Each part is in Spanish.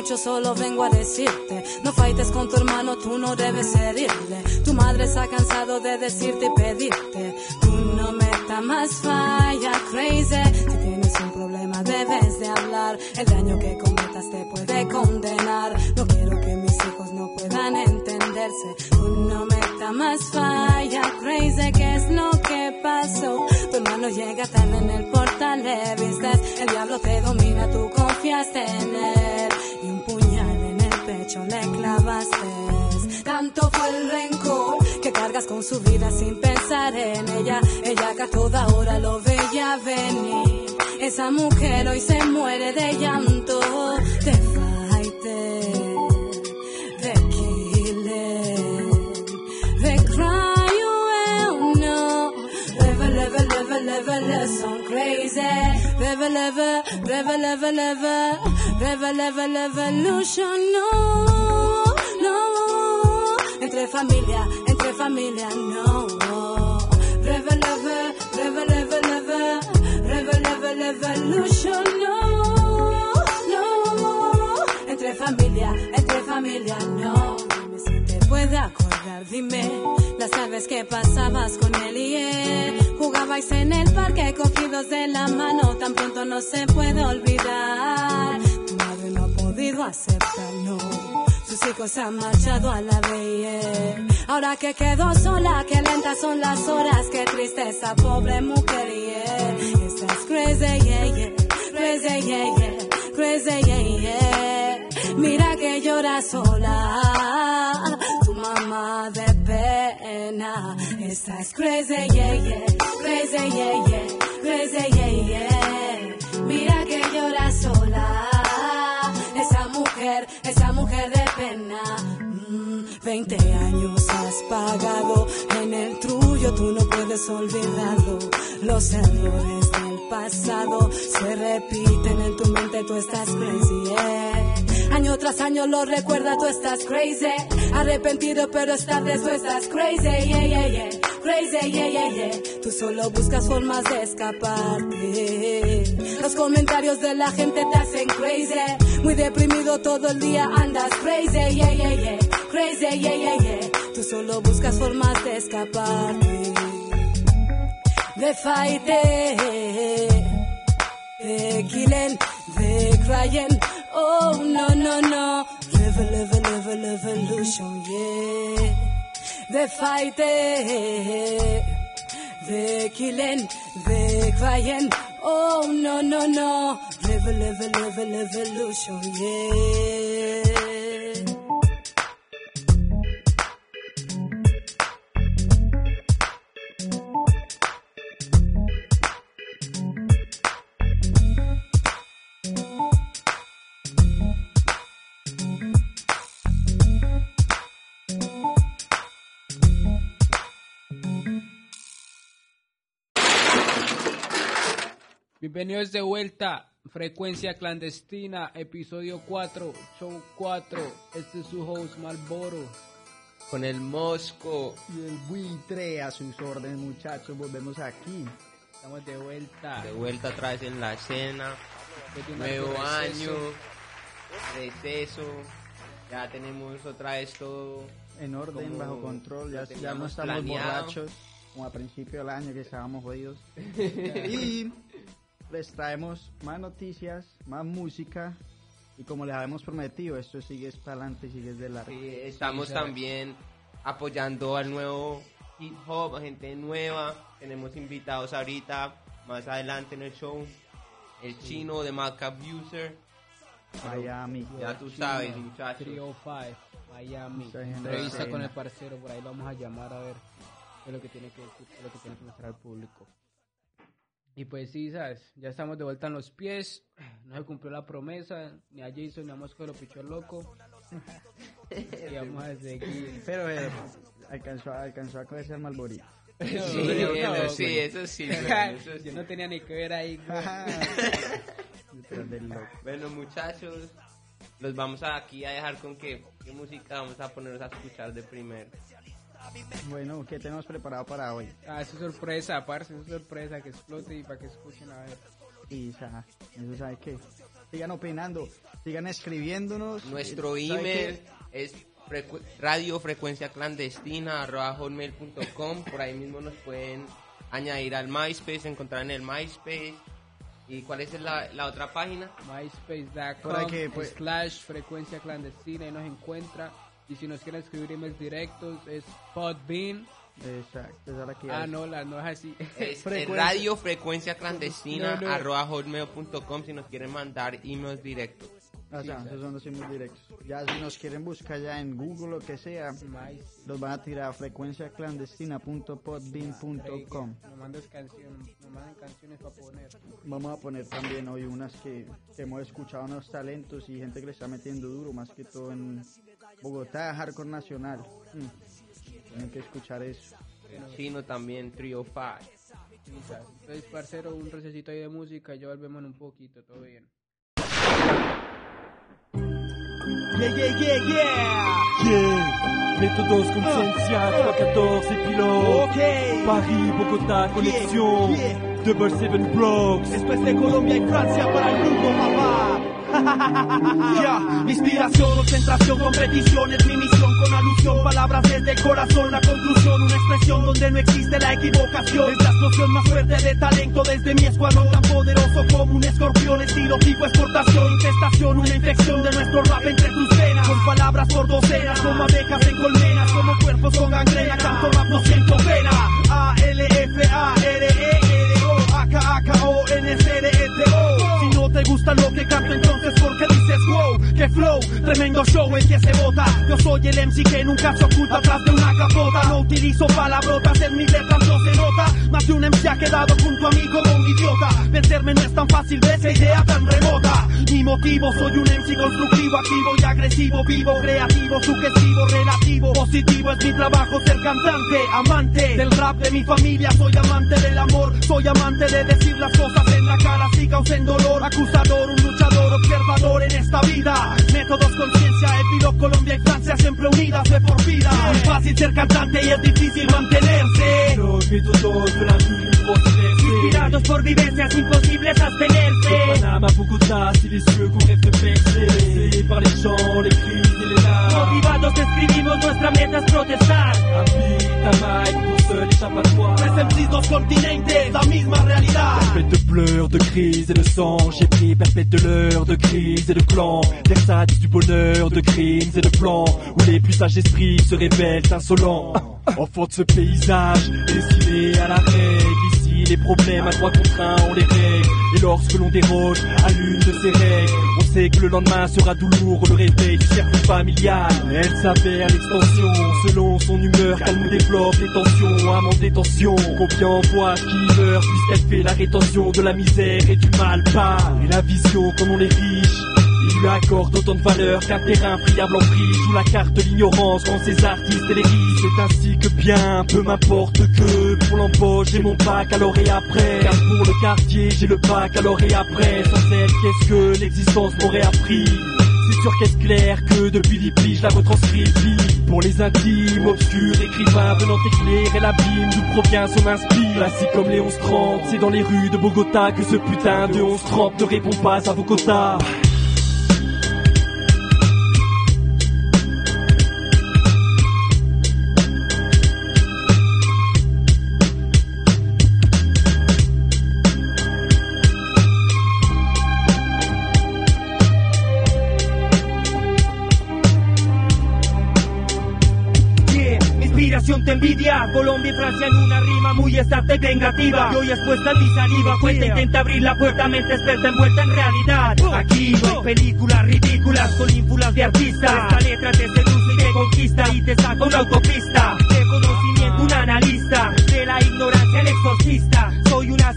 mucho, solo vengo a decirte. No fightes con tu hermano, tú no debes herirle. Tu madre está cansado de decirte y pedirte. Tú no metas más falla, crazy. Si tienes un problema, debes de hablar. El daño que cometas te puede condenar. No quiero que mis hijos no puedan entenderse. Tú no metas más falla, crazy. ¿Qué es lo que pasó? Tu hermano llega tarde en el portal, le vistes. El diablo te domina, tú confiaste en él. Pecho le clavaste. Tanto fue el rencor que cargas con su vida sin pensar en ella. Ella que a toda hora lo veía venir. Esa mujer hoy se muere de llanto. De fighter, de killing, de cry well, no. Level, level, level, level, lesson crazy. Level, level, level, level, level, level, level, no, no. Entre familia, entre familia, no. Level, level, level, level, level, evolution, no, no. Entre familia, entre familia, no. Si te puede acordar, dime las tardes que pasabas con él y él. Jugabais en el parque cogidos de la mano, tan pronto no se puede olvidar. Podido aceptarlo. Sus hijos han marchado a la BIE. Ahora que quedó sola, qué lentas son las horas, qué tristeza, pobre mujer, yeah. Estás crazy, yeah, yeah. Crazy, yeah, yeah. Crazy, yeah, yeah. Mira que llora sola, tu mamá de pena. Estás crazy, yeah, yeah. Crazy, yeah, yeah. Crazy, yeah, yeah. Mira que llora sola, 20 años has pagado, en el tuyo tú no puedes olvidarlo. Los errores del pasado se repiten en tu mente, tú estás crazy. Año tras año lo recuerda, tú estás crazy. Arrepentido, pero esta vez estás crazy. Yeah, yeah, yeah. Crazy, yeah, yeah, yeah. Tú solo buscas formas de escaparte. Los comentarios de la gente te hacen crazy. Muy deprimido todo el día andas crazy. Yeah, yeah, yeah. Crazy, yeah, yeah, yeah. Tú solo buscas formas de escaparte. De fight, de killing, de crying. Oh, no, no, no. Level, level, level, evolution, yeah. De fight, de killing, de crying. Oh, no, no, no. Level, level, level, evolution, yeah. Bienvenidos de vuelta, Frecuencia Clandestina, episodio 4, show 4. Este es su host Malboro. Con el Mosco. Y el buitre a sus órdenes, muchachos. Volvemos aquí. Estamos de vuelta. De vuelta otra vez en la un Nuevo año. receso. Ya tenemos otra vez todo. En orden, Como bajo control. Ya, ya no estamos planeado. borrachos como a principio del año que estábamos jodidos. y les traemos más noticias, más música. Y como les habíamos prometido, esto sigue para adelante, sigue de largo. Sí, estamos también apoyando al nuevo hip hop, a gente nueva. Tenemos invitados ahorita, más adelante en el show. El chino de Mac Abuser. Miami. Ya tú sabes, muchachos. 305, Miami. Entrevista con el parcero, por ahí lo vamos a llamar a ver qué es lo que tiene que decir, qué es lo que tiene que mostrar al público. Y pues sí, sabes, ya estamos de vuelta en los pies, no se cumplió la promesa, ni a Jason ni a Mosco lo pichó el loco. y vamos a seguir. Pero eh, alcanzó, a- alcanzó a cogerse al Malborito. Sí, No, sí, eso sí. güey, eso sí. Yo no tenía ni que ver ahí. güey. Detrás del loco. Bueno, muchachos, los vamos a aquí a dejar con qué, qué música vamos a ponernos a escuchar de primero. Bueno, ¿qué tenemos preparado para hoy? Ah, eso es sorpresa, parce, eso es sorpresa, que explote y para que escuchen a ver. Y sa- eso sabe qué. sigan opinando, sigan escribiéndonos. Nuestro ¿Sabe email qué? es frecu- radiofrecuencia clandestina por ahí mismo nos pueden añadir al MySpace, encontrar en el MySpace. ¿Y cuál es la, la otra página? myspace.com que, pues- slash frecuencia clandestina y nos encuentra. Y si nos quieren escribir emails directos es podbean. Exacto, esa es la que Ah, no, la, no es así. Es Frecuencia. clandestina No, no. arroba hotmail.com si nos quieren mandar emails directos. O sea, esos son los emails directos. Ya si nos quieren buscar ya en Google o que sea, los van a tirar a frecuenciaclandestina.podbean.com. Nos mandas canciones, nos mandan canciones para poner. Vamos a poner también hoy unas que, que hemos escuchado unos talentos y gente que le está metiendo duro, más que todo en Bogotá, Hardcore Nacional. Mm. Tienen que escuchar eso. El chino también, Trio 5. Quizás. Entonces, parcero, un recesito ahí de música y ya volvemos en un poquito, todo bien. Yeah, yeah, yeah, yeah. Yeah, métodos conciencia, 314 et pilote. Ok. Paris, Bogotá, connexion. yeah. Double Seven Blocks. Es de Colombia y Francia para el mundo, papá. Mi inspiración, concentración, competición es mi misión con alusión, palabras desde el corazón, la conclusión, una expresión donde no existe la equivocación. Es la explosión más fuerte de talento desde mi escuadrón tan poderoso como un escorpión, estilo tipo exportación, infestación, una infección de nuestro rap entre tus venas. Con palabras por docenas, como abejas en colmenas, como cuerpos con gangrena, Pro tremendo show el que se vota. Yo soy el MC que nunca se oculta atrás de una capota. No utilizo palabrotas, en mis letras no se nota. Más de un MC ha quedado junto a mí como un idiota. Vencerme no es tan fácil de esa idea tan remota. Mi motivo, soy un MC constructivo, activo y agresivo, vivo, creativo, sugestivo, relativo. Positivo es mi trabajo, ser cantante, amante del rap de mi familia. Soy amante del amor, soy amante de decir las cosas en la cara, así causen dolor. Acusador, un luchador, observador en esta vida. Métodos, conciencia, Epiro, Colombia y Francia siempre unidas de por vida. Es fácil ser cantante y es difícil mantenerse. Inspirados por vivencias imposibles abstenerse. Les larmes. Motivados escribimos nuestra meta es protestar. Tres MCs, dos continentes, la misma realidad. De pleurs, de crises et de sang J'ai perpète de l'heure, de crise et de clan Versatile du bonheur, de crimes et de plans. Où les plus sages esprits se révèlent insolents. Enfant de ce paysage, destiné à la règle les problèmes à trois contre un, on les règle. Et lorsque l'on déroge à l'une de ces règles On sait que le lendemain sera douloureux Le réveil du cercle familial. Elle s'avère l'extension Selon son humeur, calme ou développe les tensions Amant des tensions, combien envoie qui meurt Puisqu'elle fait la rétention de la misère et du mal pas Et la vision comme on les riche il lui accorde autant de valeur qu'un terrain friable en prix. Joue la carte l'ignorance quand ces artistes et les risques C'est ainsi que bien, peu m'importe que Pour l'embauche j'ai mon bac alors et après. Car pour le quartier j'ai le bac alors et après. Sans elle qu'est-ce que l'existence m'aurait appris? C'est sûr qu'est-ce clair que depuis l'IPI je la retranscris vie Pour les intimes, obscurs, écrivains venant éclairer l'abîme D'où provient son inspire. Ainsi comme les 11-30 C'est dans les rues de Bogota que ce putain de 11-30 ne répond pas à vos quotas inspiración te envidia Colombia y Francia en una rima muy exacta y vengativa Y hoy expuesta mi saliva Cuenta intenta abrir la puerta Mente experta envuelta en realidad. Aquí no hay películas ridículas Con ínfulas de artista Esta letra te seduce y te conquista Y te saca una autopista. De conocimiento un analista De la ignorancia el exorcista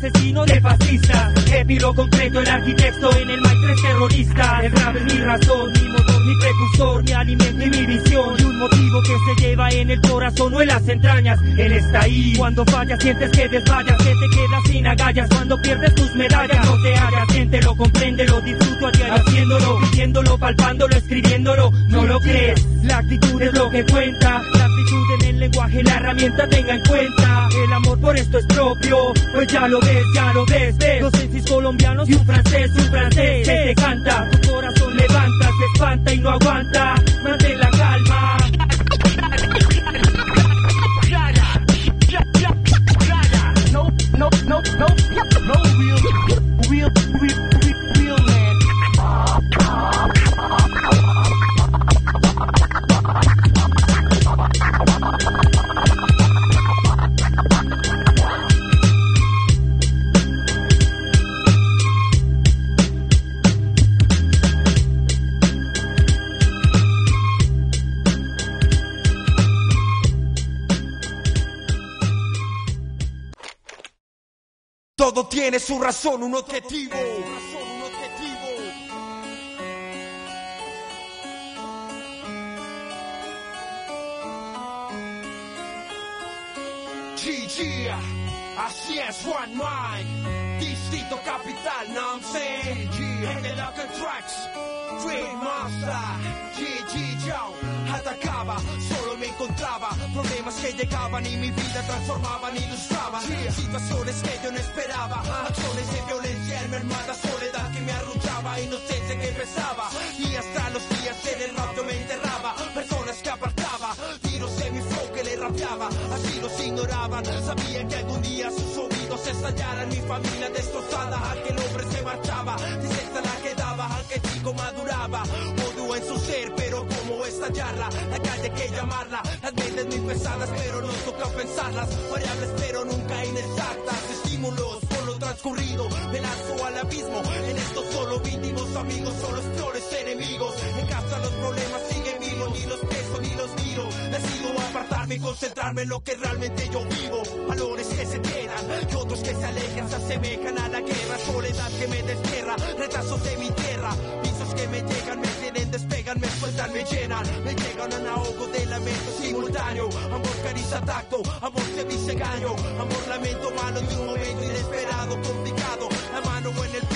asesino de fascistas Epiro concreto el arquitecto En el maestro terrorista. El rap es mi razón Mi motor, mi precursor Mi alimento y mi visión. Y un motivo que se lleva en el corazón o en las entrañas. Él está ahí. Cuando fallas sientes que desmayas Que te quedas sin agallas. Cuando pierdes tus medallas No te hagas, siéntelo, compréndelo Disfruto a diario haciéndolo Viviéndolo, palpándolo, escribiéndolo. No lo crees. La actitud es lo que cuenta La actitud en el lenguaje La herramienta tenga en cuenta El amor por esto es propio. Pues ya lo ves, ya lo ves, ves. Dos sensis colombianos y un francés, un francés que te canta. Tu corazón levanta, se espanta y no aguanta. Mantén la Todo tiene su razón, un objetivo. GG, así es, One Mind. Distrito Capital, no I'm saying. GG, el Local Tracks. Dream Master, GG, yo. Atacaba, solo me encontraba. Problemas que llegaban y mi vida transformaban, ilustraban. Situaciones que yo no esperaba. Acciones de violencia en mi hermana soledad que me arrullaba. Inocencia que pesaba. Y hasta los días en el rap me enterraba. Personas que apartaba. Rapeaba. Así los ignoraban. Sabían que algún día sus oídos estallaran. Mi familia destrozada. Aquel hombre se marchaba. Tristeza la quedaba. Aquel chico maduraba. Odio en su ser, pero como estallarla. La calle que llamarla. Las mentes muy pesadas, pero no toca pensarlas. Variables, pero nunca inexactas. Estímulos por lo transcurrido. Me lanzo al abismo. En esto solo vínimos amigos, son los peores enemigos. En casa los problemas siguen vivos. Ni los Decido apartarme y concentrarme en lo que realmente yo vivo. Valores que se quedan y otros que se alejan. Se asemejan a la guerra. Soledad que me destierra. Retrasos de mi tierra. Pisos que me llegan, me tienen, despegan, me sueltan, me llenan. Me llegan a ahogo de lamento simultáneo. Amor, caricia, tacto. Amor, se dice engaño. Amor, lamento malo de un momento inesperado, complicado. La mano en el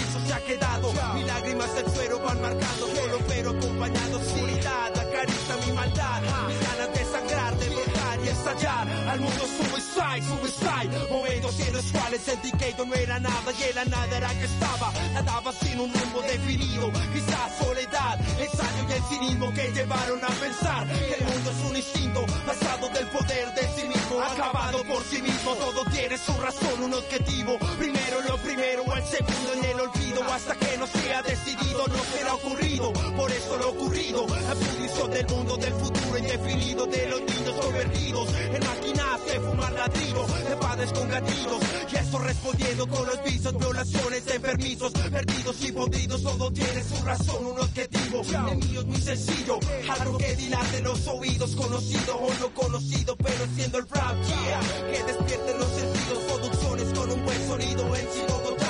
suicide, suicide. Momentos en los cuales sentí que yo no era nada y la nada era que estaba. Nadaba sin un rumbo definido. Quizás soledad, ensayo y el cinismo que llevaron a pensar que el mundo es un instinto basado del poder de sí mismo. Acabado por sí mismo, todo tiene su razón, un objetivo. Primero lo primero, el segundo en el olvido. Hasta que no sea decidido, no será ocurrido. Por eso lo ocurrido, la del mundo, del futuro indefinido, de los niños convertidos en máquinas de fumar ladrillo, de padres con gatillos. Y eso respondiendo con los visos, violaciones de enfermizos, perdidos y podridos. Todo tiene su razón, un objetivo. El mío es muy sencillo, algo que dilate los oídos, conocido o no conocido, pero siendo el rap, yeah. Que despierten los sentidos, producciones con un buen sonido en sí bogotano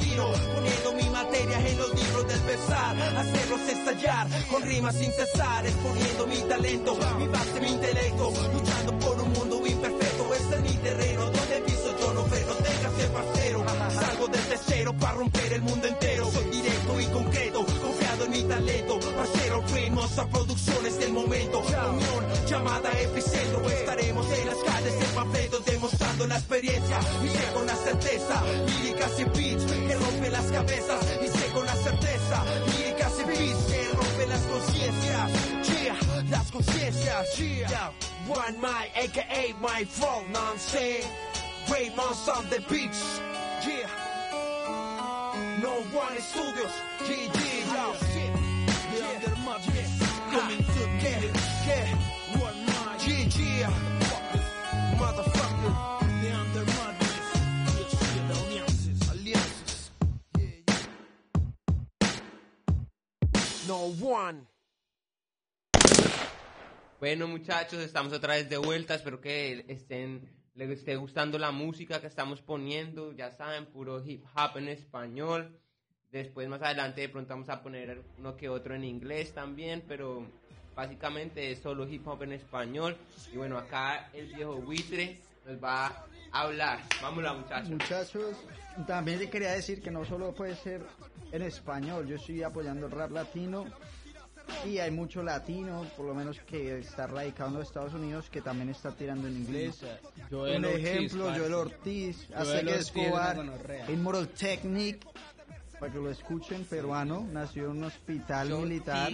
Poniendo mi materia en los libros del pesar, hacerlos estallar con rimas sin cesar, exponiendo mi talento, mi base, mi intelecto, luchando por un mundo imperfecto. Este es mi terreno, donde piso yo no freno, téngase parcero. Salgo desde cero para romper el mundo entero. Soy directo y concreto, confiado en mi talento. Parcero, ritmos a producciones del momento. Unión llamada epicentro, estaremos en las calles en panfletos la experiencia. Y sé con la certeza, líricas y beats que rompen las cabezas. Y sé con la certeza, líricas y beats que rompen las conciencias. Yeah, las conciencias. Yeah, one my aka my phone, I'm saying? Raymon's on the beats. Yeah. No one studios. GG, yo. Yeah, yeah. Coming to yeah, yeah. No one. Bueno, muchachos, estamos otra vez de vuelta. Espero que estén, les esté gustando la música que estamos poniendo. Ya saben, puro hip hop en español. Después, más adelante, de pronto vamos a poner uno que otro en inglés también. Pero básicamente es solo hip hop en español. Y bueno, acá el viejo buitre nos va a hablar. Vámonos, muchachos. Muchachos, también le quería decir que no solo puede ser en español, yo estoy apoyando el rap latino Y hay mucho latino, por lo menos que está radicado en los Estados Unidos, que también está tirando en inglés. Joel Un Ortiz, ejemplo, parce. Joel Ortiz, Joel Ortiz, Escobar. Immortal Technic, para que lo escuchen, peruano, nació en un hospital Yo militar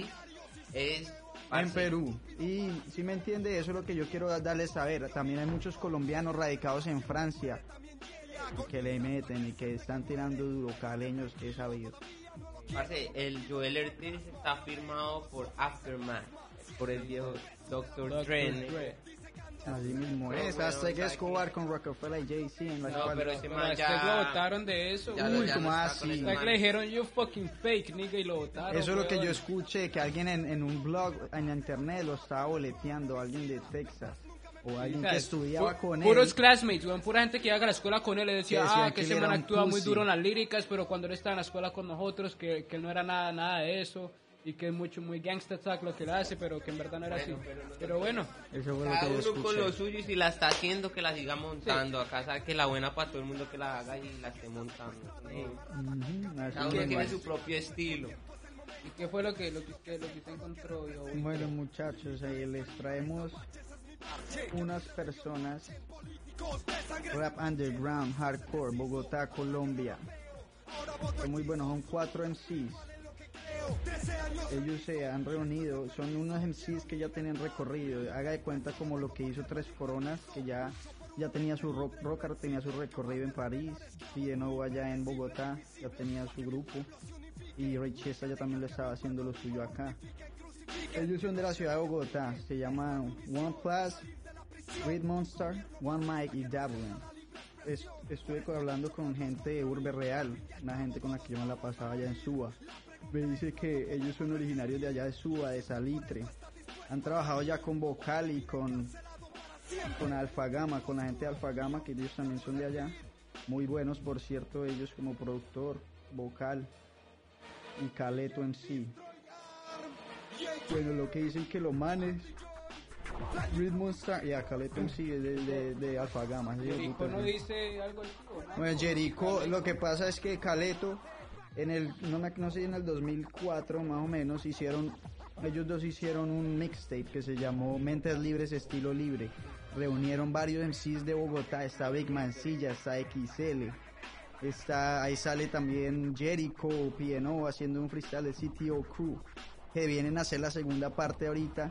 es en Perú. Y si me entiende, eso es lo que yo quiero darles saber. También hay muchos colombianos radicados en Francia que le meten y que están tirando duro, caleños que he sabido. parce, el Joel Ortiz está firmado por Aftermath, por el viejo Dr. Dr. Dre. Así mismo es, bueno, Azteca ¿sabes Escobar con Rockefeller y Jay-Z en la No, pero ese man ya... lo votaron de eso. ya. Uy, ya ¿cómo está así? Hasta que le dijeron you fucking fake, nigga, y lo votaron. Eso es lo que yo escuché, que alguien en, en un blog en internet lo estaba boleteando, alguien de Texas, o alguien que estudiaba Pu- con Puros él. classmates, weón, pura gente que iba a la escuela con él le decía, ah, que ese man actúa muy duro en las líricas, pero cuando él estaba en la escuela con nosotros, que, que él no era nada, nada de eso, y que es mucho, muy gangsta talk lo que él hace, pero que en verdad no era así. Pero bueno, Eso fue lo Cada que uno con lo suyo y si la está haciendo que la siga montando. Acá sabe que la buena para todo el mundo que la haga y la esté montando. Eh, Cada uno tiene su propio estilo. ¿y qué fue lo que, lo que, usted, lo que usted encontró? Bueno muchachos, ahí les traemos unas personas rap underground, hardcore, Bogotá, Colombia. Son muy buenos, son cuatro MCs. Ellos se han reunido, son unos MCs que ya tienen recorrido. Haga de cuenta como lo que hizo Tres Coronas, que ya, ya tenía su rock, rocker, tenía su recorrido en París, Pieno allá en Bogotá, ya tenía su grupo. Y Ray Chesta ya también lo estaba haciendo lo suyo acá. Ellos son de la ciudad de Bogotá, se llaman One Plus, Red Monster, One Mike y Dublin. Es- estuve hablando con gente de Urbe Real, una gente con la que yo me la pasaba allá en Suba. Me dice que ellos son originarios de allá de Suba, de Salitre. Han trabajado ya con Vocal y con, con Alfagama, con la gente de Alfagama, que ellos también son de allá. Muy buenos, por cierto, ellos como productor, vocal y Caleto en sí. Bueno, lo que dicen que los manes, Ritmo Star, y a Caleto en sí es de, de, de. Jericho no dice algo. Bueno, Jericho, lo que pasa es que Caleto, en el, no, me- no sé, en el 2004 más o menos, hicieron, ellos dos hicieron un mixtape que se llamó Mentes Libres Estilo Libre. Reunieron varios MCs de Bogotá, está Big Mancilla, está XL, está, ahí sale también Jericho, PNO haciendo un freestyle de CTO Crew, que vienen a hacer la segunda parte ahorita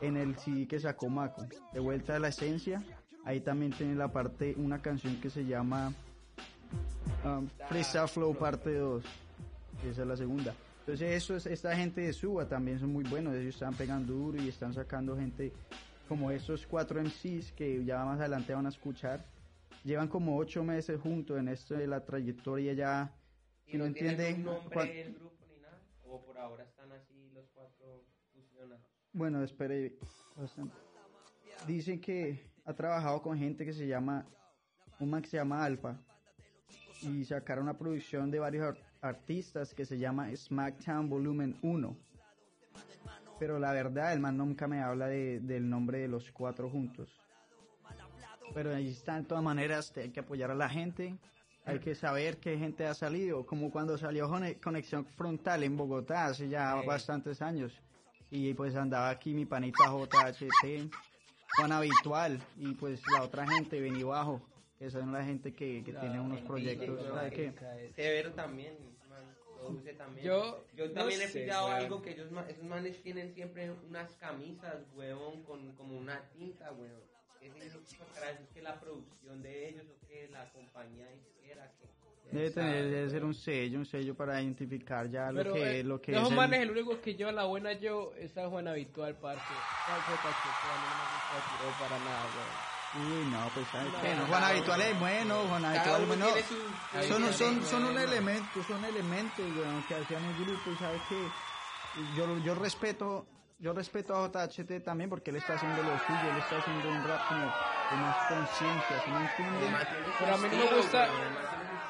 en el CD que sacó Mako, de vuelta a la esencia. Ahí también tiene la parte, una canción que se llama um, Freestyle Flow parte 2. Esa es la segunda. Entonces eso es, esta gente de Suba también son muy buenos, ellos están pegando duro y están sacando gente como estos cuatro MCs que ya más adelante van a escuchar. Llevan como ocho meses juntos en esto de la trayectoria ya. ¿Y Si no no entiende, nombre del grupo ni nada? ¿O por ahora están así los cuatro fusionados? Bueno, espere. bastante. Dicen que ha trabajado con gente que se llama, un man que se llama Alfa, y sacaron una producción de varios ar- artistas que se llama Smackdown Volumen 1. Pero la verdad, el man nunca me habla de- del nombre de los cuatro juntos. Pero ahí está, de todas maneras, hay que apoyar a la gente. Hay que saber qué gente ha salido, como cuando salió Conexión Frontal en Bogotá hace ya bastantes años. Y pues andaba aquí mi panita JHT, Juan Habitual, y pues la otra gente, Beni Bajo, que son la gente que, que tiene unos proyectos. Severo también, también. Yo Yo no también he sé, pillado weón. algo que ellos, esos manes tienen siempre unas camisas, huevón, con como una tinta, huevón. ¿Qué es que la producción de ellos o que la compañía disquera que... Debe tener, debe ser un sello, un sello para identificar ya lo Pero, que, eh, lo que es esos el- manes, el único que lleva la buena yo es a Juan Habitual, parce. No me para nada. Uy, no, pues ¿sabe No, qué? No, Juan no, Habitual es bueno, Juan Habitual es bueno. su- Son, son, son un elemento, son elementos, weón, que hacían el grupo y sabes que yo, yo respeto, yo respeto a JHT también porque él está haciendo lo suyo, él está haciendo un rap como de más conciencia, ¿sí me Pero a mí no me gusta-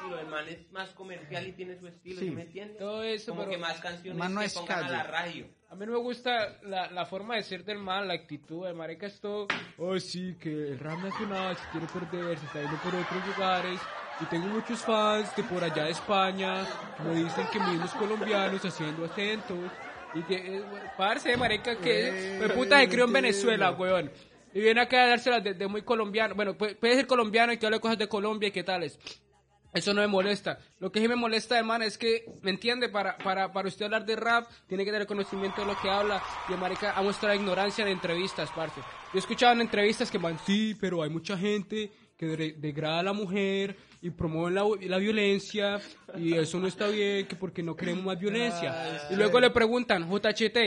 estilo, el man es más comercial y tiene su estilo, Sí. ¿sí me entiendes? Todo eso, Como pero- que más canciones Man no que es pongan a la radio. A mí no me gusta la, la forma de ser del man, la actitud. El marica es todo, oh sí, que el rap nacional se quiere perder, se está yendo por otros lugares. Y tengo muchos fans de por allá de España, me dicen que mismos colombianos haciendo acentos. Y que, eh, parce, marica, que pues, puta se crió en Venezuela, weón. Y viene acá a dárselas de, de muy colombiano. Bueno, puede, puede ser colombiano y que hable cosas de Colombia y qué tales. Eso no me molesta. Lo que sí me molesta, hermano, es que, ¿me entiende? Para, para, para usted hablar de rap, tiene que tener conocimiento de lo que habla. Y el marica ha mostrado ignorancia en entrevistas, parce. Yo he escuchado en entrevistas que man, sí, pero hay mucha gente que de- degrada a la mujer y promueve la, la violencia y eso no está bien, que porque no queremos más violencia. Y luego le preguntan, JHT,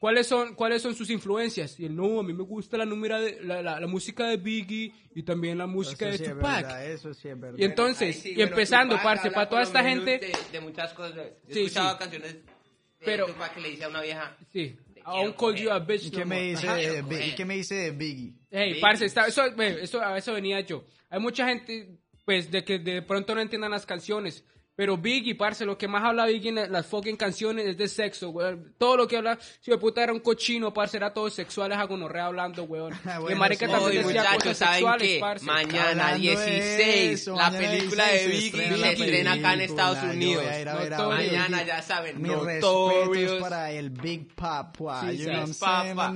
¿cuáles son, cuáles son sus influencias? Y él, no, a mí me gusta la, de, la, la, la música de Biggie y también la música Eso de sí es Tupac. verdad, eso sí es verdad. Y entonces, sí, y bueno, empezando, Tupac parce, para toda esta gente, De, de muchas cosas. He Sí, escuchado sí. canciones de Pero- Tupac que le dice a una vieja. sí, Te I quiero won't call coger. you a bitch ¿Y no qué me dice Biggie? ¿Y qué me dice de Biggie? Hey, Biggie. parce, está, eso, eso, a eso venía yo. Hay mucha gente, pues, de que de pronto no entiendan las canciones. Pero Biggie, parce, lo que más habla Biggie en las fucking canciones es de sexo, weón. Todo lo que habla, si de puta era un cochino, parce, era todo sexual, es a gonorrea hablando, weón. Ah, y bueno, marica sí. también decía muchachos, cosas ¿saben sexuales, qué? parce. Mañana Hablando de 16, eso, la mañana película 16 de se Biggie estrena se la estrena acá en Estados Unidos. a a ver. Mañana ya saben, Mis respetos para el Big Papa. Sí, you know Papa.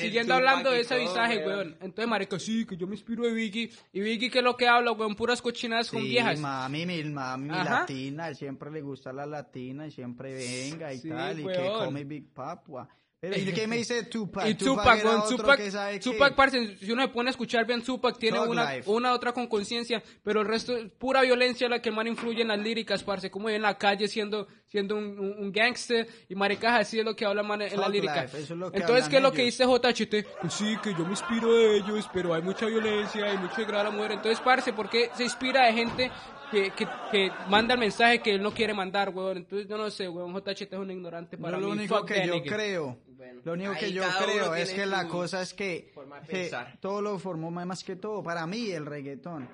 Siguiendo hablando de ese visaje, weón. Entonces, marica, sí, que yo me inspiro de Biggie. Y Biggie, que es lo que habla, weón? Puras cochinadas con Sí, viejas. mami, mi mami Ajá. Latina, siempre le gusta la latina y siempre venga y Sí, tal, y que weón. come Big Papa. Pero, ¿y qué me dice Tupac? Y Tupac, weón, otro Tupac, que sabe que- Tupac, parce, si uno se pone a escuchar bien Tupac, tiene una, Life. una otra con conciencia, pero el resto es pura violencia la que más influye en las líricas, parce, como en la calle siendo, siendo un, un, un gangster, y maricaja, así es lo que habla man en la Thug lírica. Life, es Entonces, ¿qué es lo que dice JHT? Pues sí, que yo me inspiro de ellos, pero hay mucha violencia, hay mucho degrado a la mujer. Entonces, parce, ¿por qué se inspira de gente que, que, que manda el mensaje que él no quiere mandar, weón? Entonces, yo no sé, weón, JHT es un ignorante para lo mí. único Fuck que yo nigga. creo, Bueno, lo único que yo creo es que la cosa es que, que pensar. todo lo formó más que todo, para mí el reggaetón.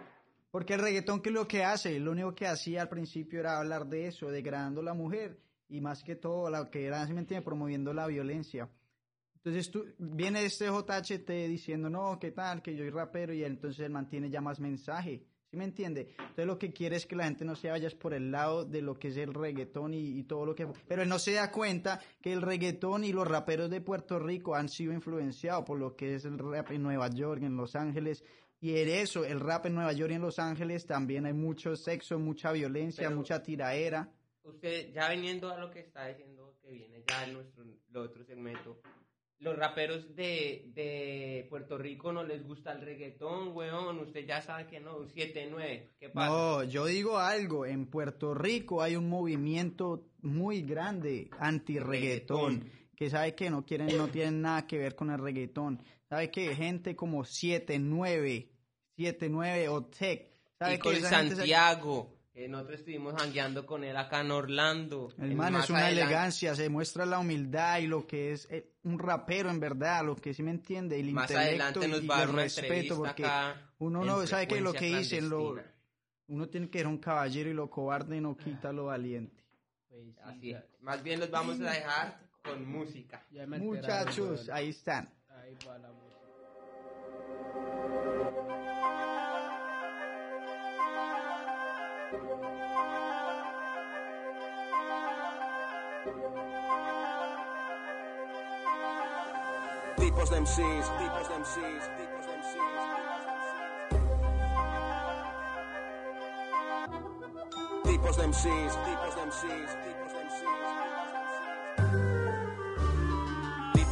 Porque el reggaetón, ¿qué es lo que hace? Lo único que hacía al principio era hablar de eso, degradando a la mujer, y más que todo, lo que era, ¿sí me entiende? Promoviendo la violencia. Entonces tú, viene este JHT diciendo, no, ¿qué tal? Que yo soy rapero, y él, entonces él mantiene ya más mensaje. ¿Sí me entiende? Entonces lo que quiere es que la gente no se vaya por el lado de lo que es el reggaetón y, y todo lo que... Pero él no se da cuenta que el reggaetón y los raperos de Puerto Rico han sido influenciados por lo que es el rap en Nueva York, en Los Ángeles. Y en eso, el rap en Nueva York y en Los Ángeles también hay mucho sexo, mucha violencia, Pero- mucha tiraera. Usted, ya viniendo a lo que está diciendo, que viene ya en nuestro el otro segmento, los raperos de, de Puerto Rico no les gusta el reggaetón, weón, usted ya sabe que no, 7-9, ¿qué pasa? No, yo digo algo, en Puerto Rico hay un movimiento muy grande anti-reggaetón, Reggaetón. que sabe que no quieren, no tienen nada que ver con el reggaetón. Sabe que gente como 79, 79 o Tech, sabe y que Santiago, que nosotros estuvimos jangueando con él acá en Orlando. El man es una adelante- elegancia, se muestra la humildad y lo que es eh, un rapero en verdad, lo que sí me entiende, el Más intelecto adelante nos y va a dar el una respeto, porque acá uno no sabe que lo que dicen, lo, uno tiene que ser un caballero y lo cobarde no quita lo valiente. Pues sí, Así es. Más bien los vamos a dejar con música. Muchachos, ahí están. Ahí va la música. Tipos de MCs, tipos de MCs, tipos de MCs. Tipos de MCs, tipos de MCs, tipos de MCs.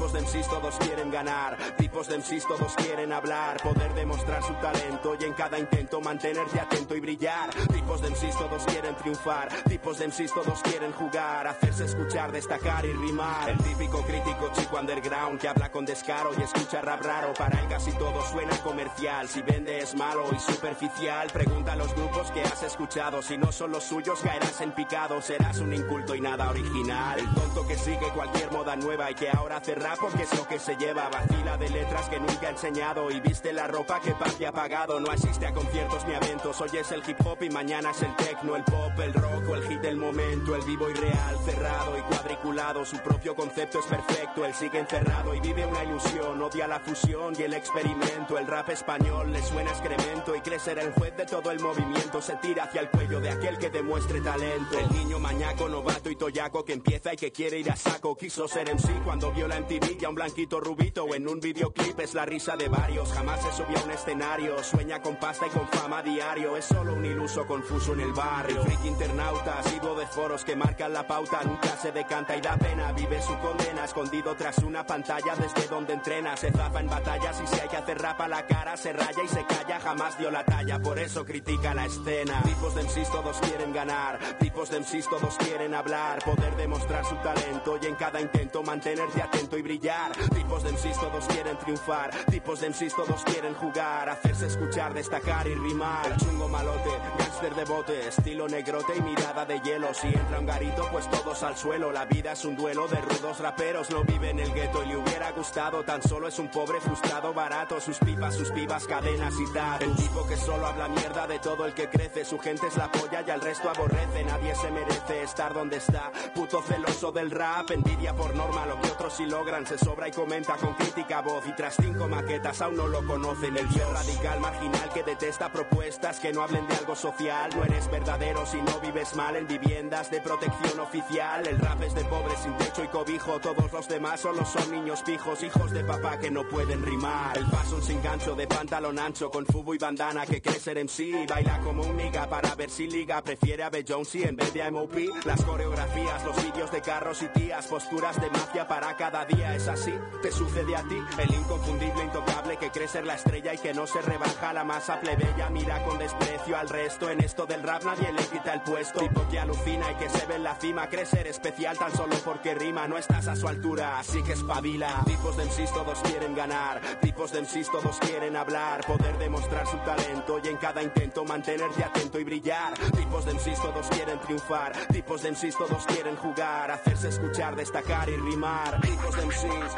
Tipos de MCs todos quieren ganar, tipos de MCs todos quieren hablar, poder demostrar su talento y en cada intento mantenerse atento y brillar. Tipos de MCs todos quieren triunfar, tipos de MCs todos quieren jugar, hacerse escuchar, destacar y rimar. El típico crítico chico underground que habla con descaro y escucha rap raro, para él casi todo suena comercial. Si vende es malo y superficial, pregunta a los grupos que has escuchado, si no son los suyos caerás en picado, serás un inculto y nada original. El tonto que sigue cualquier moda nueva y que ahora hace rap porque es lo que se lleva. Vacila de letras que nunca ha enseñado y viste la ropa que papi ha pagado. No asiste a conciertos ni eventos. Hoy es el hip hop y mañana es el techno, el pop, el rock o el hit del momento. El vivo y real, cerrado y cuadriculado. Su propio concepto es perfecto. Él sigue encerrado y vive una ilusión. Odia la fusión y el experimento. El rap español le suena a excremento y cree ser el juez de todo el movimiento. Se tira hacia el cuello de aquel que demuestre talento. El niño mañaco, novato y toyaco que empieza y que quiere ir a saco. Quiso ser en sí cuando vio la MTV ya un blanquito rubito en un videoclip es la risa de varios. Jamás se subió a un escenario. Sueña con pasta y con fama diario. Es solo un iluso confuso en el barrio. El freak internauta, asiduo de foros que marcan la pauta. Nunca se decanta y da pena. Vive su condena escondido tras una pantalla desde donde entrena. Se zafa en batallas y si hay que hacer rapa la cara se raya y se calla. Jamás dio la talla, por eso critica la escena. Tipos de MCs todos quieren ganar. Tipos de MCs todos quieren hablar. Poder demostrar su talento y en cada intento mantenerte atento y Tipos de MCs todos quieren triunfar. Tipos de MCs todos quieren jugar. Hacerse escuchar, destacar y rimar. Chungo malote, gangster de bote, estilo negrote y mirada de hielo. Si entra un garito, pues todos al suelo. La vida es un duelo de rudos raperos. No vive en el gueto y le hubiera gustado. Tan solo es un pobre frustrado barato. Sus pipas, sus pibas, cadenas y tal. El tipo que solo habla mierda de todo el que crece. Su gente es la polla y al resto aborrece. Nadie se merece estar donde está. Puto celoso del rap, envidia por norma lo que otros sí logran. Se sobra y comenta con crítica voz. Y tras cinco maquetas aún no lo conocen. El tío radical marginal que detesta propuestas que no hablen de algo social. No eres verdadero si no vives mal en viviendas de protección oficial. El rap es de pobres sin techo y cobijo. Todos los demás solo son niños fijos, hijos de papá que no pueden rimar. El paso sin gancho de pantalón ancho con fubo y bandana que cree ser MC. Baila como un niga para ver si liga. Prefiere a B. Jonesy en vez de a MOP. Las coreografías, los vídeos de carros y tías, posturas de mafia para cada día. Es así, te sucede a ti. El inconfundible, intocable que cree ser la estrella y que no se rebaja la masa plebeya. Mira con desprecio al resto. En esto del rap nadie le quita el puesto. Tipo que alucina y que se ve en la cima. Cree ser especial tan solo porque rima. No estás a su altura, así que espabila. Tipos de MCs todos quieren ganar. Tipos de MCs todos quieren hablar. Poder demostrar su talento y en cada intento mantenerte atento y brillar. Tipos de MCs todos quieren triunfar. Tipos de MCs todos quieren jugar. Hacerse escuchar, destacar y rimar. Tipos de MCs, MCs.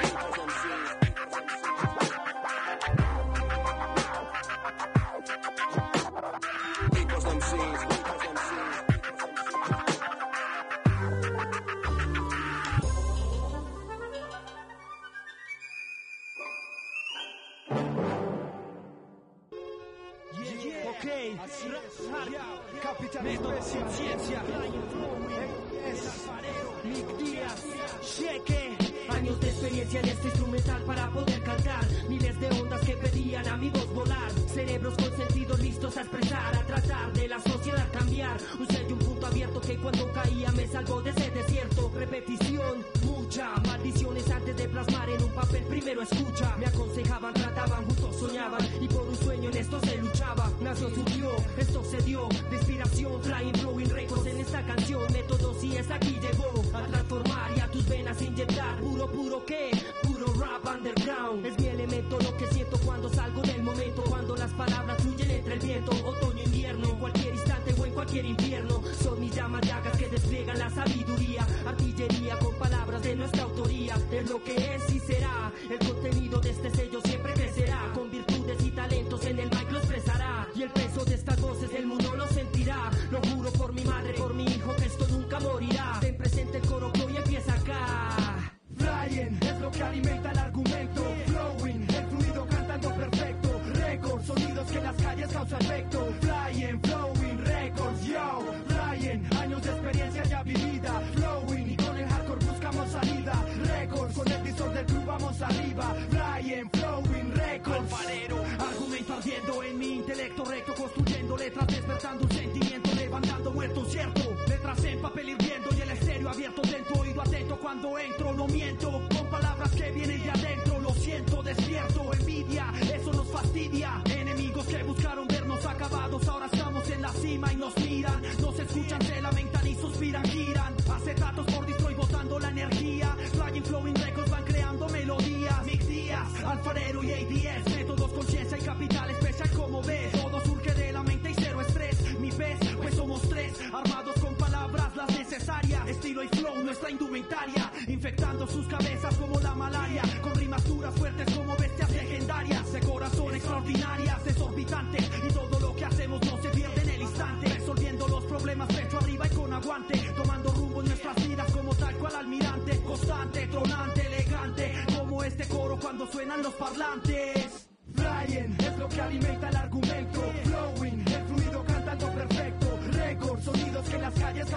Tipos de MCs, tipos de MCs. Ok, capitalismo sin ciencia. Nick Díaz, cheque. Años de experiencia en este instrumental para poder cantar. Miles de ondas que pedían amigos volar. Cerebros con sentido listos a expresar, a tratar de la sociedad cambiar. Un sello, un punto abierto que cuando caía me salvó de ese desierto. Repetición, mucha. Maldiciones antes de plasmar en un papel. Primero escucha. Me aconsejaban, trataban, juntos soñaban. Y por un sueño en esto se luchaba. Nació, surgió, esto se dio. De inspiración, flying, blowing records en esta canción. Métodos y es aquí llegó a transformar y a tus venas inyectar. Puro que, puro rap underground. Es mi elemento lo que siento cuando salgo del momento. Cuando las palabras fluyen entre el viento. Otoño, invierno, en cualquier instante o en cualquier infierno. Son mis llamas llagas que despliegan la sabiduría. Artillería con palabras de nuestra autoría. Es lo que es y será. El contenido de este sello siempre crecerá. Con virtudes y talentos en el mic lo expresará. Y el peso de estas voces el mundo lo sentirá. Lo juro por mi madre, por mi hijo que esto nunca morirá. Ten presente el coro que hoy empieza acá. Flying es lo que alimenta el argumento. Flowing, el fluido cantando perfecto. Records, sonidos que en las calles causan efecto. Flying, flowing, records, yo. Flying, años de experiencia ya vivida. Flowing, y con el hardcore buscamos salida. Records, con el visor del club vamos arriba. Flying, flowing, records. Alfarero, argumento ardiendo en mi intelecto recto. Construyendo letras, despertando un sentimiento. Levantando muertos, cierto. Letras en papel hirviendo y el estéreo abierto dentro. Oído atento cuando entro, que vienen de adentro. Lo siento, despierto, envidia. Eso nos fastidia. Enemigos que buscaron vernos acabados. Ahora estamos en la cima y nos miran. Nos escuchan, se lamentan y suspiran, giran. Acetatos por Detroit botando la energía. Flying, flowing records van creando melodías. Mick Díaz, alfarero y ADS. Métodos, necesarias. Estilo y flow, nuestra indumentaria. Infectando sus cabezas como la malaria. Con rimas duras fuertes como bestias legendarias. De corazón extraordinarias, desorbitantes. Y todo lo que hacemos no se pierde en el instante. Resolviendo los problemas pecho arriba y con aguante. Tomando rumbo en nuestras vidas como tal cual almirante. Constante, tronante, elegante. Como este coro cuando suenan los parlantes. Flying es lo que alimenta el argumento. Flowing,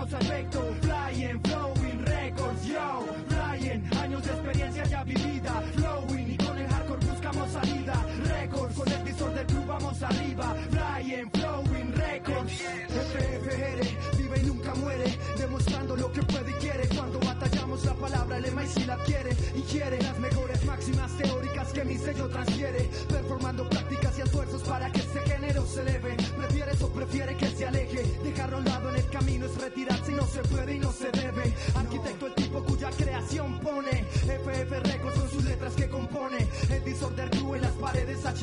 causa efecto. Flying, flowing, records, yo. Flying, años de experiencia ya vivida. Flowing y con el hardcore buscamos salida. Records, con el visor del club vamos arriba. Flying, flowing, records. FFR, vive y nunca muere. Demostrando lo que puede y quiere. Cuando batallamos la palabra, el y si la quiere. Y quiere las mejores máximas teóricas que mi sello transfiere. Performando prácticas y esfuerzos para que este género se eleve. ¿Prefieres o prefiere que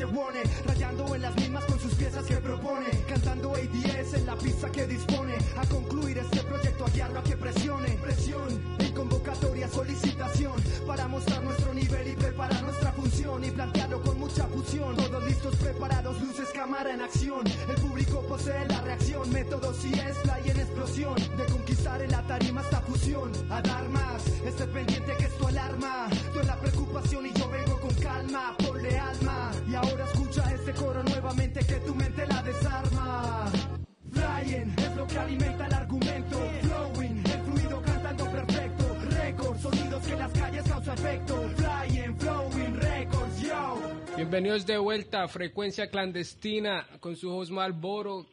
paredes H1. Rayando en las mismas con sus piezas que propone. Cantando ADS en la pista que dispone. A concluir este proyecto, a que presione. Presión y convocatoria, solicitación. Para mostrar nuestro nivel y preparar nuestra función. Y plantearlo con mucha fusión. Todos listos, preparados, luces, cámara en acción. El público posee la reacción. Métodos y es fly en explosión. De conquistar en la tarima esta fusión. A dar más, esté pendiente que esto alarma. Tú en la preocupación y yo vengo con calma. Bienvenidos de vuelta a Frecuencia Clandestina con su host Malboro.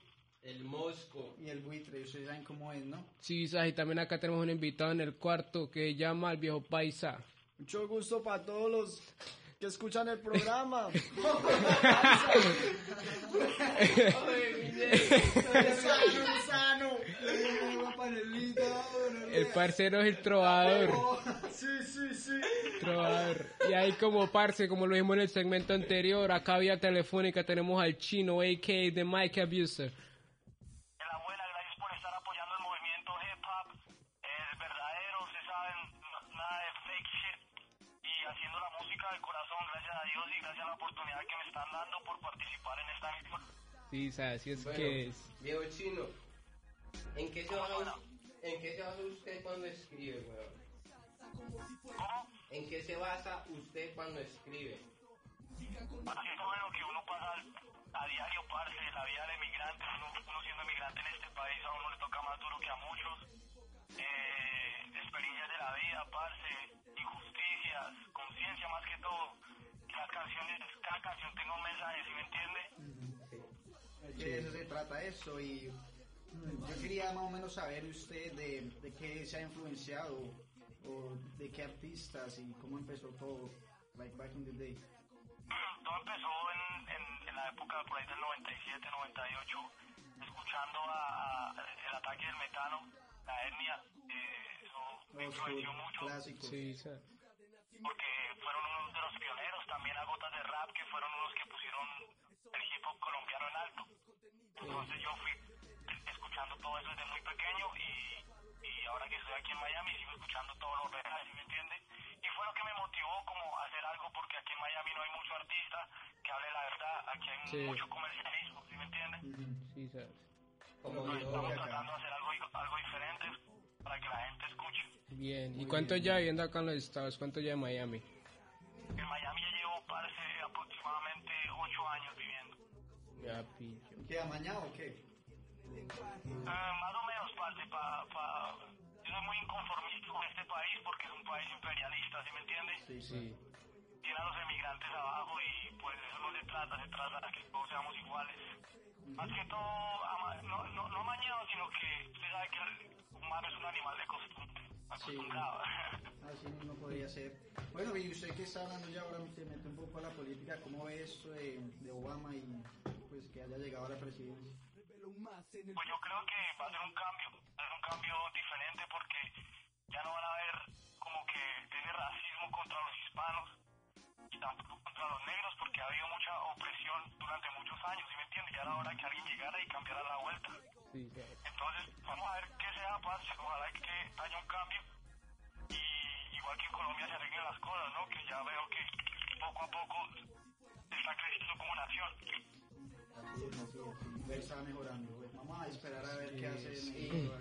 El Mosco. Y el buitre, ustedes saben cómo es, ¿no? Sí, y también acá tenemos un invitado en el cuarto que se llama el viejo Paisa. Mucho gusto para todos los que escuchan el programa. El parcero es el trovador. Sí, sí, sí. Trovador. Y ahí como parce, como lo vimos en el segmento anterior, acá vía telefónica tenemos al chino, a.k.a. The Mike Abuser. Dios y gracias a la oportunidad que me están dando por participar en esta misma. Sí, sabes, así es Bueno, que es. Viejo chino, ¿en qué se basa, en qué se basa usted cuando escribe, weón? ¿En qué se basa usted cuando escribe? Así es bueno que uno pasa a diario, parce, la vida del emigrante. Uno, uno siendo emigrante en este país a uno le toca más duro que a muchos. Eh, experiencias de la vida, parce, injusticias, conciencia más que todo. Las canciones, cada canción tenga un mensaje, ¿sí me entiende? Es que de eso se trata eso y yo quería más o menos saber usted de, de qué se ha influenciado o de qué artistas y cómo empezó todo, like back in the day. Todo empezó en, en, en la época por ahí del 97, 98, escuchando a, a el ataque del metano, la etnia. Eh, eso me influenció mucho. Clásico. Sí, sabes. porque fueron unos de los pioneros, también a Gotas de Rap, que fueron unos que pusieron el hip hop colombiano en alto. Entonces yo fui escuchando todo eso desde muy pequeño y, y ahora que estoy aquí en Miami sigo escuchando todos los reggae, ¿sí me entiende? Y fue lo que me motivó como a hacer algo porque aquí en Miami no hay mucho artista que hable la verdad, aquí hay Sí. mucho comercialismo, ¿sí me entiende? Sí, sabes. Entonces estamos tratando de hacer algo, algo diferente para que la gente escuche. Bien. ¿Y cuánto ya viviendo acá en los Estados? ¿Cuánto ya en Miami? Miami ya llevo, parece, aproximadamente ocho años viviendo. Ya, pillo. ¿Qué, amañado o qué? Eh, más o menos, parte, pa, pa, yo soy muy inconformista con este país porque es un país imperialista, ¿sí me entiende? Sí. Tiene a los emigrantes abajo y pues eso no se trata, se trata de que todos seamos iguales. Más que todo, no, no, no amañado, sino que usted sabe que el humano es un animal de costumbre, acostumbrado. Así no podría ser. Bueno, y usted que está hablando ya ahora, se mete un poco a la política, ¿cómo ve esto de, de Obama y pues que haya llegado a la presidencia? Pues yo creo que va a ser un cambio, va a ser un cambio diferente porque ya no van a haber como que tiene racismo contra los hispanos tampoco contra los negros porque ha habido mucha opresión durante muchos años, ¿sí me entiendes? Ya era hora que alguien llegara y cambiara la vuelta. Sí. Entonces, vamos a ver qué se da parce, ojalá que haya un cambio y igual que en Colombia se arreglen las cosas, ¿no? Que ya veo que poco a poco está creciendo como nación. Así es, así es. Ya está mejorando. pues. Vamos a esperar a ver qué hace México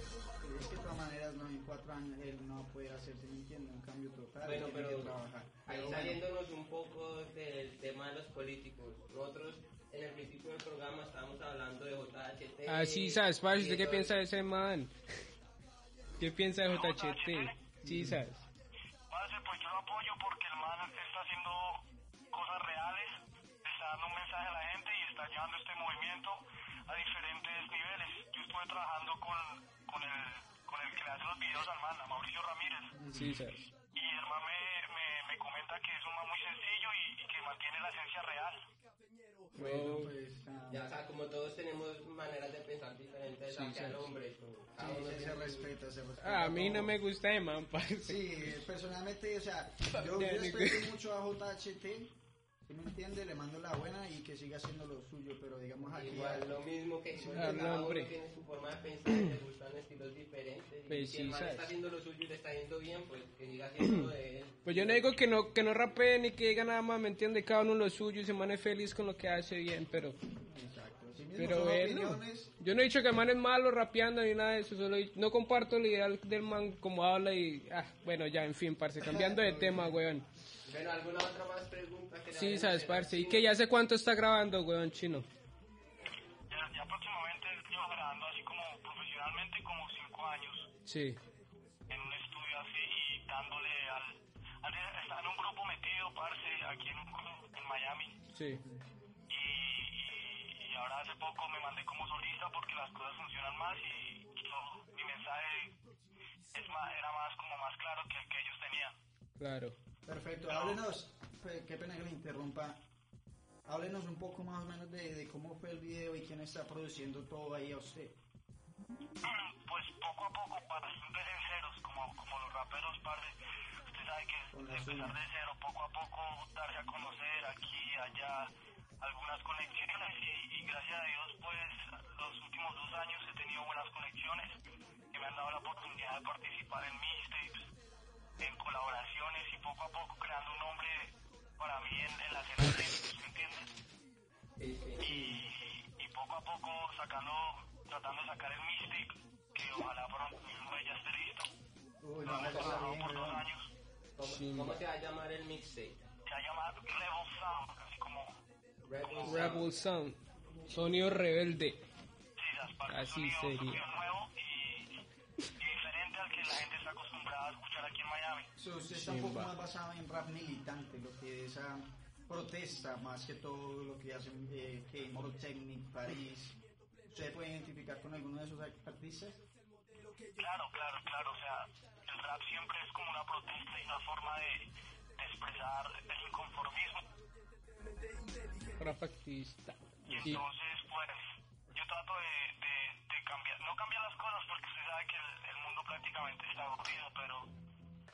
de todas maneras, no, en cuatro años él no puede hacerse, ¿me entiende? Un cambio total. Bueno, pero que trabajar. ahí Pero bueno, saliéndonos un poco del tema de los políticos. Nosotros en el principio del programa estábamos hablando de JHT. Ah, sí, ¿sabes? ¿Usted qué piensa de ese man? ¿Qué piensa de JHT? Sí, ¿sabes? Pues yo lo apoyo porque el man está haciendo cosas reales, está dando un mensaje a la gente y está llevando este movimiento a diferentes niveles. Yo estuve trabajando con, con, el, con el que le hace los videos al man, a Mauricio Ramírez. Sí, ¿sabes? Y el man me, me, me comenta que es un man muy sencillo y, y que mantiene la esencia real. Bueno, pues, Ya, o sea, como todos tenemos maneras de pensar diferentes Sí, hacia el sí. hombre. cada sí, uno se, respeta, se respeta. A mí no me gusta ese man, parce. Sí, personalmente, o sea, yo, yo respeto mucho a JHT, ¿sí me entiende? Le mando la buena y que siga haciendo lo suyo, pero digamos aquí... Igual, lo mismo que Ah, cada no, uno hombre. tiene su forma de pensar, le gustan estilos diferentes. y Pues si sí, el man está haciendo lo suyo y le está yendo bien, pues que siga haciendo de él. Pues yo no digo que no, que no rapee ni que diga nada más, ¿me entiende? Cada uno lo suyo y se man es feliz con lo que hace bien, pero... Exacto, así mismo Pero bueno, yo no he dicho que el man es malo rapeando ni nada de eso, solo he- no comparto el ideal del man como habla y... Ah, bueno, ya, en fin, parce, cambiando de tema, weón. Bueno, ¿alguna otra más pregunta que Sí, sabes, parce, al y que ya sé cuánto está grabando, weón, chino. Ya, ya próximamente llevo grabando así como profesionalmente como cinco años Sí, en un estudio así y dándole al... Antes estaba en un grupo metido, parce, aquí en, un club en Miami. sí. y, y- y ahora hace poco me mandé como solista porque las cosas funcionan más y, y no, mi mensaje es más, era más como más claro que el que ellos tenían. Claro. Perfecto, háblenos, pe- qué pena que le interrumpa, háblenos un poco más o menos de, de cómo fue el video y quién está produciendo todo ahí a usted. Pues poco a poco, bastante sinceros, como, como los raperos, parce, usted sabe que empezar de cero, poco a poco darse a conocer aquí, allá, algunas conexiones y, y gracias a Dios, pues los últimos dos años he tenido buenas conexiones que me han dado la oportunidad de participar en mixtapes, en colaboraciones y poco a poco creando un nombre para mí en, en la escena de ¿me entiendes? Y, y poco a poco sacando, tratando de sacar el mixtape, que ojalá pronto mismo ya esté listo. Uy, Lo no, hemos trabajado por dos años. ¿Cómo, cómo se va a llamar el mixtape? Se llama Rebel Sound, así como Rebel Sound. Rebel Sound, sonido rebelde. sí, las partes Así sonido, sería. sonido nuevo y, y diferente al que la gente está acostumbrada a escuchar aquí en Miami. So, usted está un poco más basado en rap militante, lo que es esa protesta, más que todo lo que hacen eh, que Morotechnic, París. ¿Usted puede identificar con alguno de esos artistas? Claro, claro, claro. O sea, el rap siempre es como una protesta y una forma de, de expresar el inconformismo. Rap activista. Y entonces, pues, yo trato de, de, de cambiar, no cambiar las cosas porque usted sabe que el, el mundo prácticamente está aburrido, pero...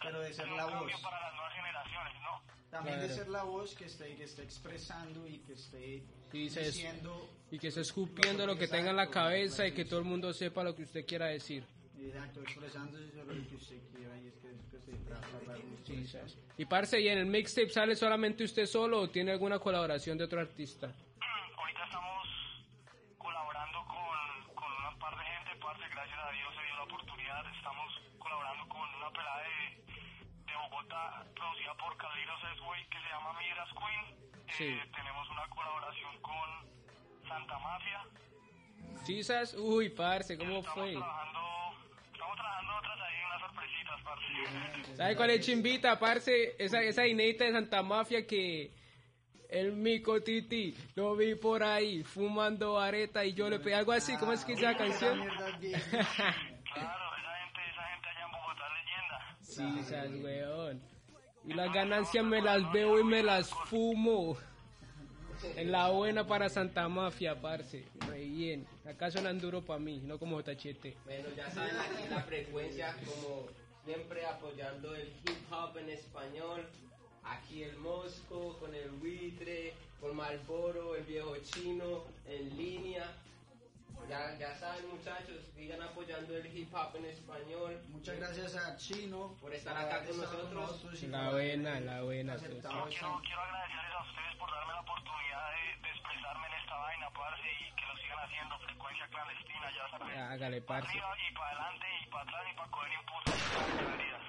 Pero de ser la voz. para las nuevas generaciones, ¿no? También de ser la voz que esté, que esté expresando y que esté se diciendo y que esté escupiendo lo que tenga en la cabeza y que todo el mundo sepa lo que usted quiera decir. Exacto, expresándose sobre lo que usted quiera y es que, es que se trata de hablar de Sí, expresión. ¿sabes? Y parce, ¿y en el mixtape sale solamente usted solo o tiene alguna colaboración de otro artista? Ahorita estamos colaborando con, con un par de gente, parce, gracias a Dios se dio la oportunidad. Estamos colaborando con una pelada de, de Bogotá, producida por Carlitos Esway, que se llama Migras Queen. Eh, Sí. tenemos una colaboración con Santa Mafia. ¿sabes? Uy, parce, ¿cómo estamos fue? Trabajando, estamos trabajando otras ahí, unas sorpresitas, parce. ¿Sabe cuál es chimbita, parce? Esa, esa inédita de Santa Mafia que el mico titi lo vi por ahí fumando areta y yo le pegué algo así. ¿Cómo es que esa canción? Claro, esa gente, esa gente allá en Bogotá es leyenda. Sí, sabes, weón. Y las ganancias me las veo y me las fumo. En la buena para Santa Mafia, parce. Re bien. Acá suenan duro para mí, no como Tachete. Bueno, ya saben aquí la frecuencia, como siempre apoyando el hip hop en español. Aquí el Mosco, con el buitre, con Malboro, el viejo chino, en línea. Ya, ya saben muchachos, sigan apoyando el hip hop en español. Muchas gracias a Chino Por estar acá con nosotros. La buena, la buena, socio. esta- Quiero agradecerles a ustedes por darme la oportunidad de, de expresarme en esta vaina, parce, y que lo sigan haciendo. Frecuencia clandestina, ya saben. Hágale, Para parce. arriba y para adelante y para atrás y para coger impulso.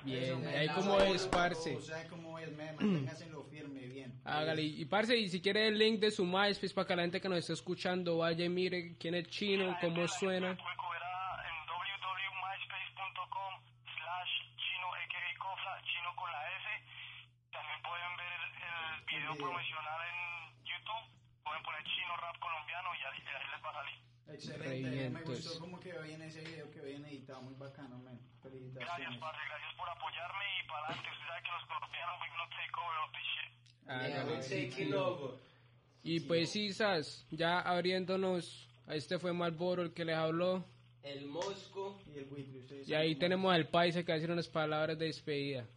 Bien, ahí como es, parce. ¿Sabe cómo es? Me manténgase en lo firme, bien. Hágale. Y parce, y si quiere el link de su MySpace para que la gente que nos está escuchando vaya y mire quién es chino, cómo suena. Cueco verá en www.myspace.com slash chino aka cofla, chino con la S. También pueden ver el, el video promocional en YouTube. Pueden poner chino rap colombiano y ahí, ahí les va a salir. Excelente, me gustó como quedó bien ese video que bien editado, muy bacano, man. Gracias, Felicitaciones. parce, gracias por apoyarme y para adelante. Usted sabe que los colombianos we no take over of this shit. Hágale, sí, Taking tío. over. Y pues sí, Sas, ya abriéndonos, este fue Malboro el que les habló. El Mosco. Y el Whitley, Y ahí tenemos al paisa que va a decir unas palabras de despedida.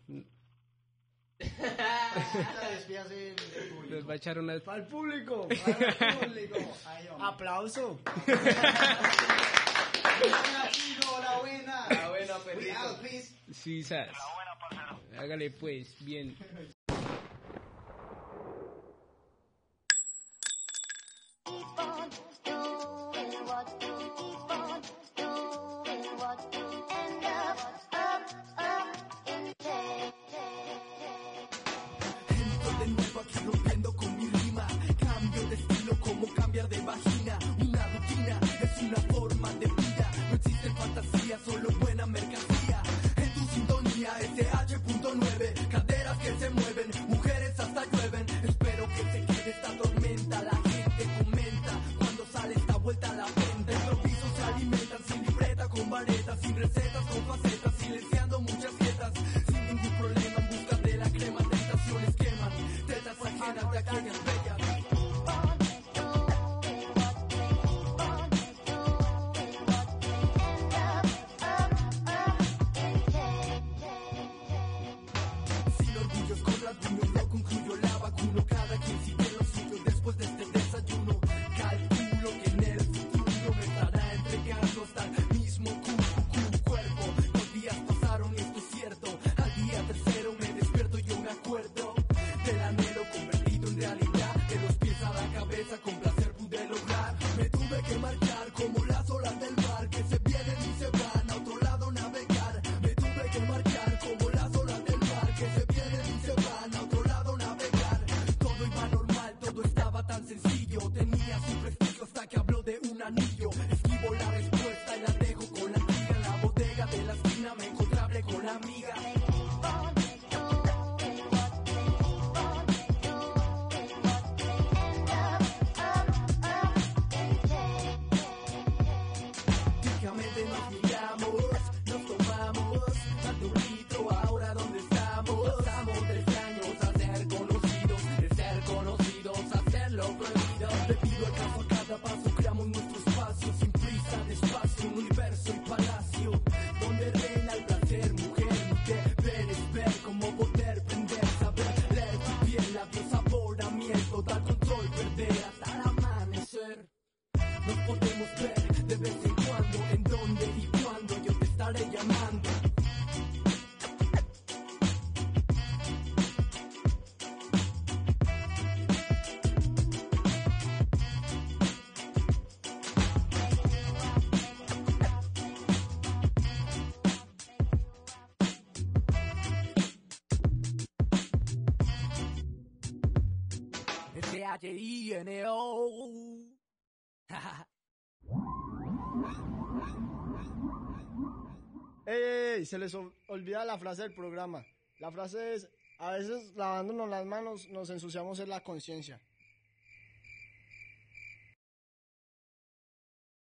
Les va a echar unas... Para el público. Para el público. Ay. Aplauso. La buena. La buena, please. Sí, Sas. La buena, parcero. Hágale pues, bien. Ey, ey, ey, se les ol- olvida la frase del programa. La frase es, a veces lavándonos las manos nos ensuciamos en la conciencia.